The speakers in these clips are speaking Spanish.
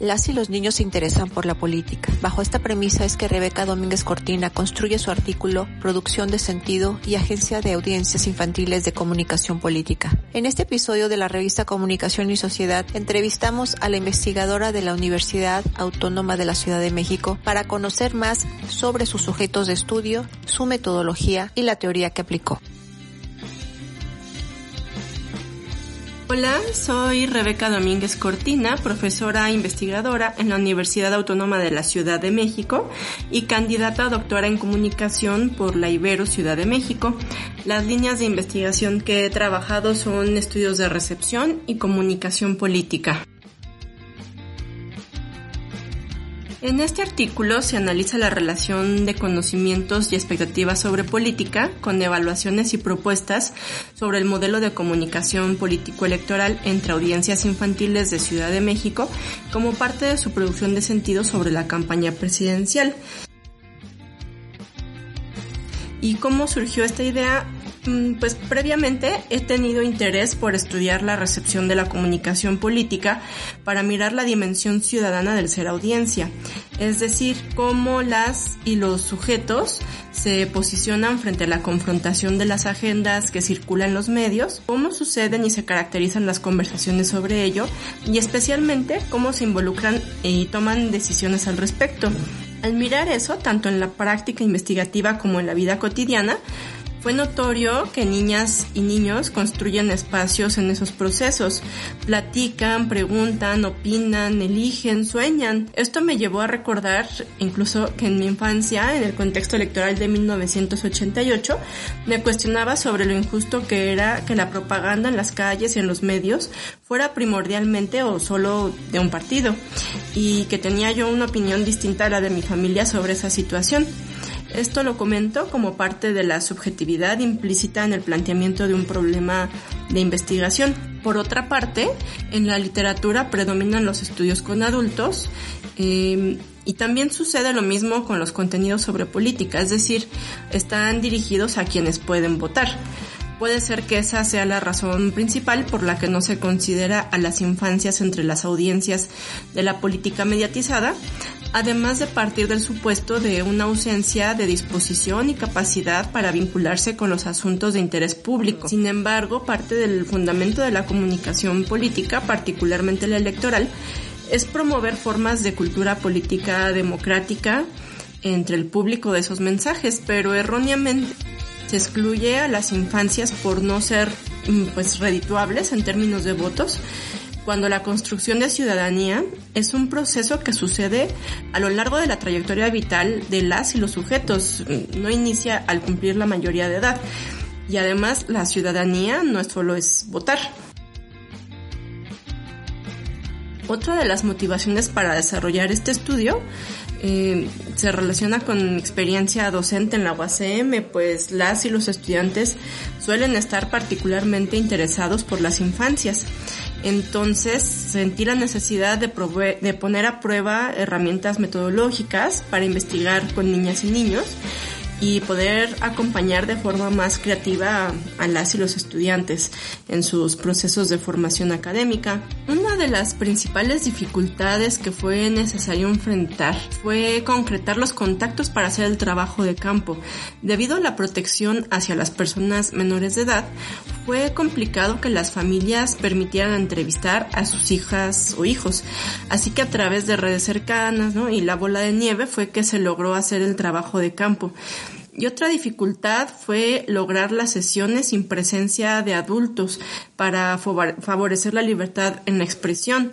Las y los niños se interesan por la política. Bajo esta premisa es que Rebeca Domínguez Cortina construye su artículo Producción de Sentido y Agencia de Audiencias Infantiles de Comunicación Política. En este episodio de la revista Comunicación y Sociedad entrevistamos a la investigadora de la Universidad Autónoma de la Ciudad de México para conocer más sobre sus sujetos de estudio, su metodología y la teoría que aplicó. Hola, soy Rebeca Domínguez Cortina, profesora investigadora en la Universidad Autónoma de la Ciudad de México y candidata a doctora en comunicación por la Ibero Ciudad de México. Las líneas de investigación que he trabajado son estudios de recepción y comunicación política. En este artículo se analiza la relación de conocimientos y expectativas sobre política con evaluaciones y propuestas sobre el modelo de comunicación político-electoral entre audiencias infantiles de Ciudad de México como parte de su producción de sentido sobre la campaña presidencial. ¿Y cómo surgió esta idea? Mm, pues previamente he tenido interés por estudiar la recepción de la comunicación política para mirar la dimensión ciudadana del ser audiencia, es decir, cómo las y los sujetos se posicionan frente a la confrontación de las agendas que circulan en los medios, cómo suceden y se caracterizan las conversaciones sobre ello y especialmente cómo se involucran y toman decisiones al respecto. Al mirar eso, tanto en la práctica investigativa como en la vida cotidiana, fue notorio que niñas y niños construyen espacios en esos procesos, platican, preguntan, opinan, eligen, sueñan. Esto me llevó a recordar incluso que en mi infancia, en el contexto electoral de 1988, me cuestionaba sobre lo injusto que era que la propaganda en las calles y en los medios fuera primordialmente o solo de un partido y que tenía yo una opinión distinta a la de mi familia sobre esa situación. Esto lo comento como parte de la subjetividad implícita en el planteamiento de un problema de investigación. Por otra parte, en la literatura predominan los estudios con adultos eh, y también sucede lo mismo con los contenidos sobre política, es decir, están dirigidos a quienes pueden votar. Puede ser que esa sea la razón principal por la que no se considera a las infancias entre las audiencias de la política mediatizada, además de partir del supuesto de una ausencia de disposición y capacidad para vincularse con los asuntos de interés público. Sin embargo, parte del fundamento de la comunicación política, particularmente la electoral, es promover formas de cultura política democrática entre el público de esos mensajes, pero erróneamente se excluye a las infancias por no ser mm, pues redituables en términos de votos cuando la construcción de ciudadanía es un proceso que sucede a lo largo de la trayectoria vital de las y los sujetos, no inicia al cumplir la mayoría de edad. Y además la ciudadanía no solo es votar. Otra de las motivaciones para desarrollar este estudio eh, se relaciona con mi experiencia docente en la UACM, pues las y los estudiantes suelen estar particularmente interesados por las infancias. Entonces sentí la necesidad de, poner a prueba herramientas metodológicas para investigar con niñas y niños y poder acompañar de forma más creativa a, las y los estudiantes en sus procesos de formación académica. Una de las principales dificultades que fue necesario enfrentar fue concretar los contactos para hacer el trabajo de campo. Debido a la protección hacia las personas menores de edad, fue complicado que las familias permitieran entrevistar a sus hijas o hijos. Así que a través de redes cercanas y la bola de nieve fue que se logró hacer el trabajo de campo. Y otra dificultad fue lograr las sesiones sin presencia de adultos para favorecer la libertad en la expresión.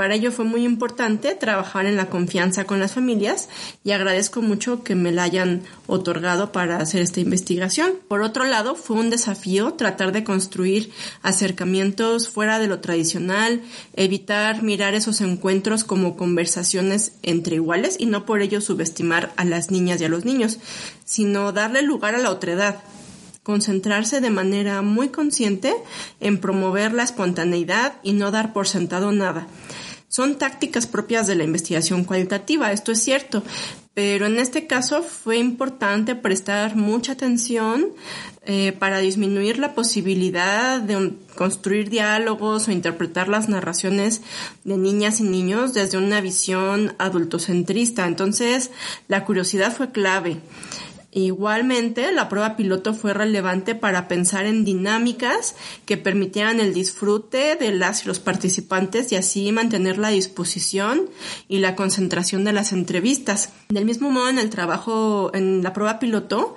Para ello fue muy importante trabajar en la confianza con las familias y agradezco mucho que me la hayan otorgado para hacer esta investigación. Por otro lado, fue un desafío tratar de construir acercamientos fuera de lo tradicional, evitar mirar esos encuentros como conversaciones entre iguales y no por ello subestimar a las niñas y a los niños, sino darle lugar a la otredad concentrarse de manera muy consciente en promover la espontaneidad y no dar por sentado nada. Son tácticas propias de la investigación cualitativa, esto es cierto, pero en este caso fue importante prestar mucha atención eh, para disminuir la posibilidad de construir diálogos o interpretar las narraciones de niñas y niños desde una visión adultocentrista. Entonces, la curiosidad fue clave. Igualmente, la prueba piloto fue relevante para pensar en dinámicas que permitieran el disfrute de las y los participantes y así mantener la disposición y la concentración de las entrevistas. Del mismo modo, en el trabajo, en la prueba piloto,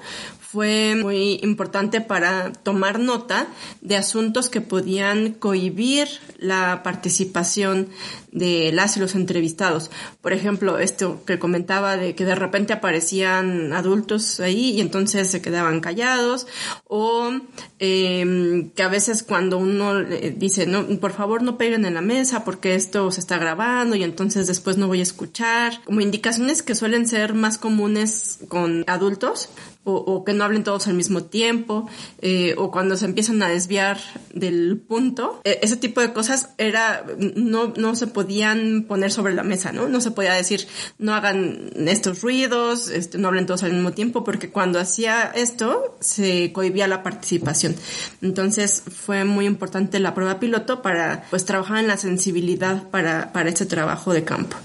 fue muy importante para tomar nota de asuntos que podían cohibir la participación de las y los entrevistados. Por ejemplo, esto que comentaba de que de repente aparecían adultos ahí y entonces se quedaban callados o em, que a veces cuando uno dice, no, por favor no peguen en la mesa porque esto se está grabando y entonces después no voy a escuchar, como indicaciones que suelen ser más comunes con adultos, o, que no hablen todos al mismo tiempo, eh, o cuando se empiezan a desviar del punto. E, ese tipo de cosas era, no, no se podían poner sobre la mesa, ¿no? No se podía decir, no hagan estos ruidos, este, no hablen todos al mismo tiempo, porque cuando hacía esto, se cohibía la participación. Entonces, fue muy importante la prueba piloto para, pues, trabajar en la sensibilidad para, para este trabajo de campo.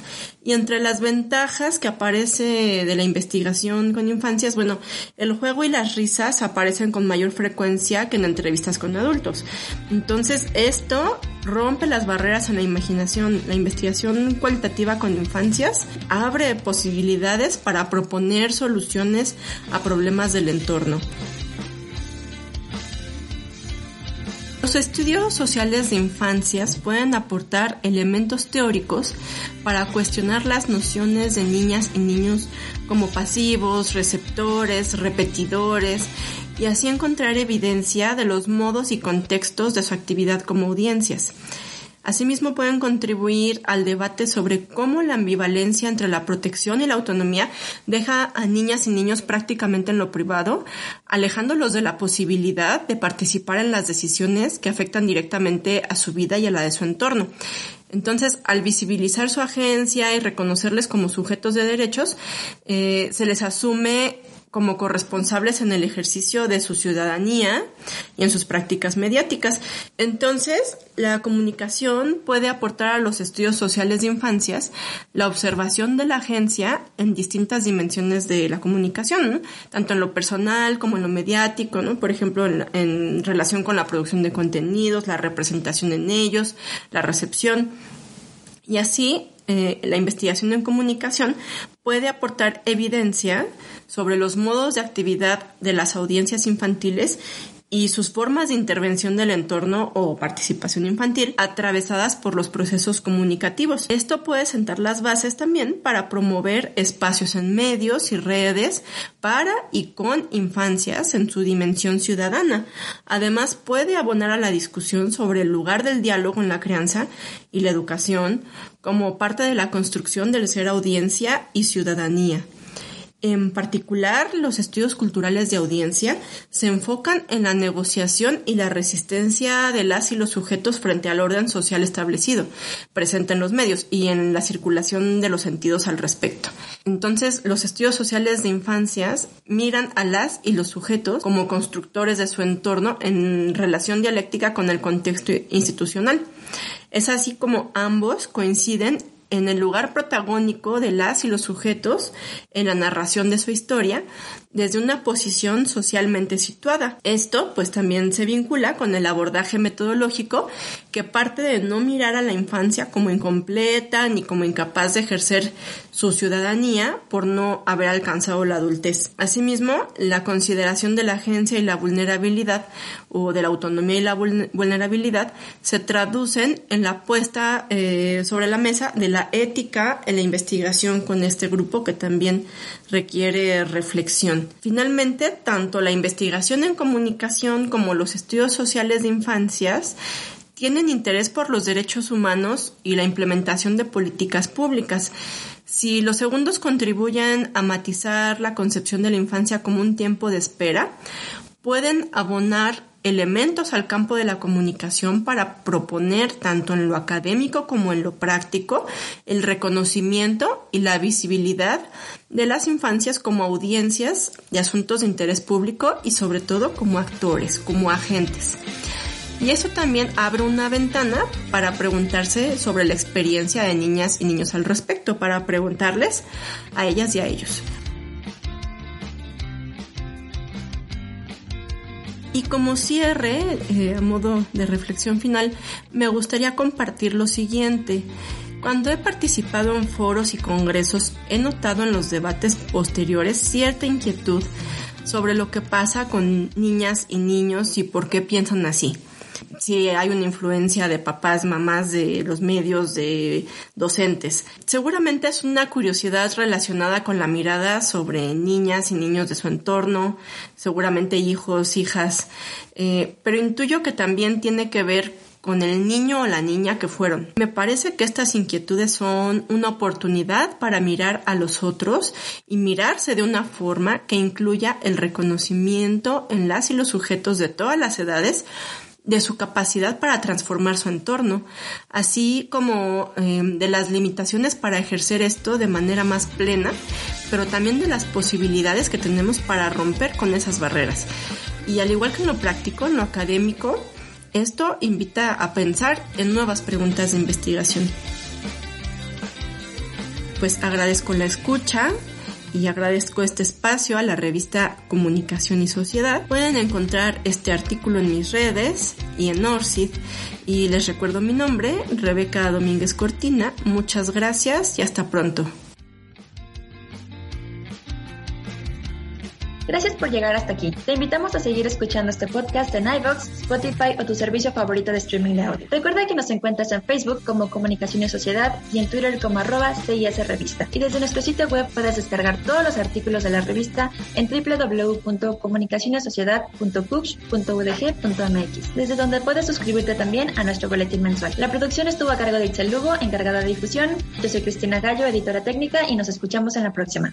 Y entre las ventajas que aparece de la investigación con infancias, bueno, el juego y las risas aparecen con mayor frecuencia que en entrevistas con adultos. Entonces, esto rompe las barreras en la imaginación. La investigación cualitativa con infancias abre posibilidades para proponer soluciones a problemas del entorno. Los estudios sociales de infancias pueden aportar elementos teóricos para cuestionar las nociones de niñas y niños como pasivos, receptores, repetidores y así encontrar evidencia de los modos y contextos de su actividad como audiencias. Asimismo, pueden contribuir al debate sobre cómo la ambivalencia entre la protección y la autonomía deja a niñas y niños prácticamente en lo privado, alejándolos de la posibilidad de participar en las decisiones que afectan directamente a su vida y a la de su entorno. Entonces, al visibilizar su agencia y reconocerles como sujetos de derechos, eh, se les asume como corresponsables en el ejercicio de su ciudadanía y en sus prácticas mediáticas. Entonces, la comunicación puede aportar a los estudios sociales de infancias la observación de la agencia en distintas dimensiones de la comunicación, tanto en lo personal como en lo mediático, ¿no? por ejemplo, en, en relación con la producción de contenidos, la representación en ellos, la recepción. Y así, eh, la investigación en comunicación puede aportar evidencia sobre los modos de actividad de las audiencias infantiles y sus formas de intervención del entorno o participación infantil atravesadas por los procesos comunicativos. Esto puede sentar las bases también para promover espacios en medios y redes para y con infancias en su dimensión ciudadana. Además, puede abonar a la discusión sobre el lugar del diálogo en la crianza y la educación como parte de la construcción del ser audiencia y ciudadanía. En particular, los estudios culturales de audiencia se enfocan en la negociación y la resistencia de las y los sujetos frente al orden social establecido, presente en los medios y en la circulación de los sentidos al respecto. Entonces, los estudios sociales de infancias miran a las y los sujetos como constructores de su entorno en relación dialéctica con el contexto institucional. Es así como ambos coinciden en el lugar protagónico de las y los sujetos en la narración de su historia desde una posición socialmente situada. Esto pues también se vincula con el abordaje metodológico que parte de no mirar a la infancia como incompleta ni como incapaz de ejercer su ciudadanía por no haber alcanzado la adultez. Asimismo, la consideración de la agencia y la vulnerabilidad o de la autonomía y la vulnerabilidad se traducen en la puesta eh, sobre la mesa de la ética en la investigación con este grupo que también requiere reflexión. Finalmente, tanto la investigación en comunicación como los estudios sociales de infancias tienen interés por los derechos humanos y la implementación de políticas públicas. Si los segundos contribuyen a matizar la concepción de la infancia como un tiempo de espera, pueden abonar elementos al campo de la comunicación para proponer tanto en lo académico como en lo práctico el reconocimiento y la visibilidad de las infancias como audiencias de asuntos de interés público y sobre todo como actores, como agentes. Y eso también abre una ventana para preguntarse sobre la experiencia de niñas y niños al respecto, para preguntarles a ellas y a ellos. Y como cierre, eh, a modo de reflexión final, me gustaría compartir lo siguiente. Cuando he participado en foros y congresos, he notado en los debates posteriores cierta inquietud sobre lo que pasa con niñas y niños y por qué piensan así si hay una influencia de papás, mamás, de los medios, de docentes. Seguramente es una curiosidad relacionada con la mirada sobre niñas y niños de su entorno, seguramente hijos, hijas, eh, pero intuyo que también tiene que ver con el niño o la niña que fueron. Me parece que estas inquietudes son una oportunidad para mirar a los otros y mirarse de una forma que incluya el reconocimiento en las y los sujetos de todas las edades de su capacidad para transformar su entorno, así como em, de las limitaciones para ejercer esto de manera más plena, pero también de las posibilidades que tenemos para romper con esas barreras. Y al igual que en lo práctico, en lo académico, esto invita a pensar en nuevas preguntas de investigación. Pues agradezco la escucha, y agradezco este espacio a la revista Comunicación y Sociedad. Pueden encontrar este artículo en mis redes y en Orsid y les recuerdo mi nombre, Rebeca Domínguez Cortina. Muchas gracias y hasta pronto. Gracias por llegar hasta aquí. Te invitamos a seguir escuchando este podcast en iVoox, Spotify o tu servicio favorito de streaming de audio. Recuerda que nos encuentras en Facebook como Comunicación y Sociedad y en Twitter como arroba CIS Revista. Y desde nuestro sitio web puedes descargar todos los artículos de la revista en www.comunicacionesociedad.cux.udg.mx, desde donde puedes suscribirte también a nuestro boletín mensual. La producción estuvo a cargo de Itzel Lugo, encargada de difusión. Yo soy Cristina Gallo, editora técnica, y nos escuchamos en la próxima.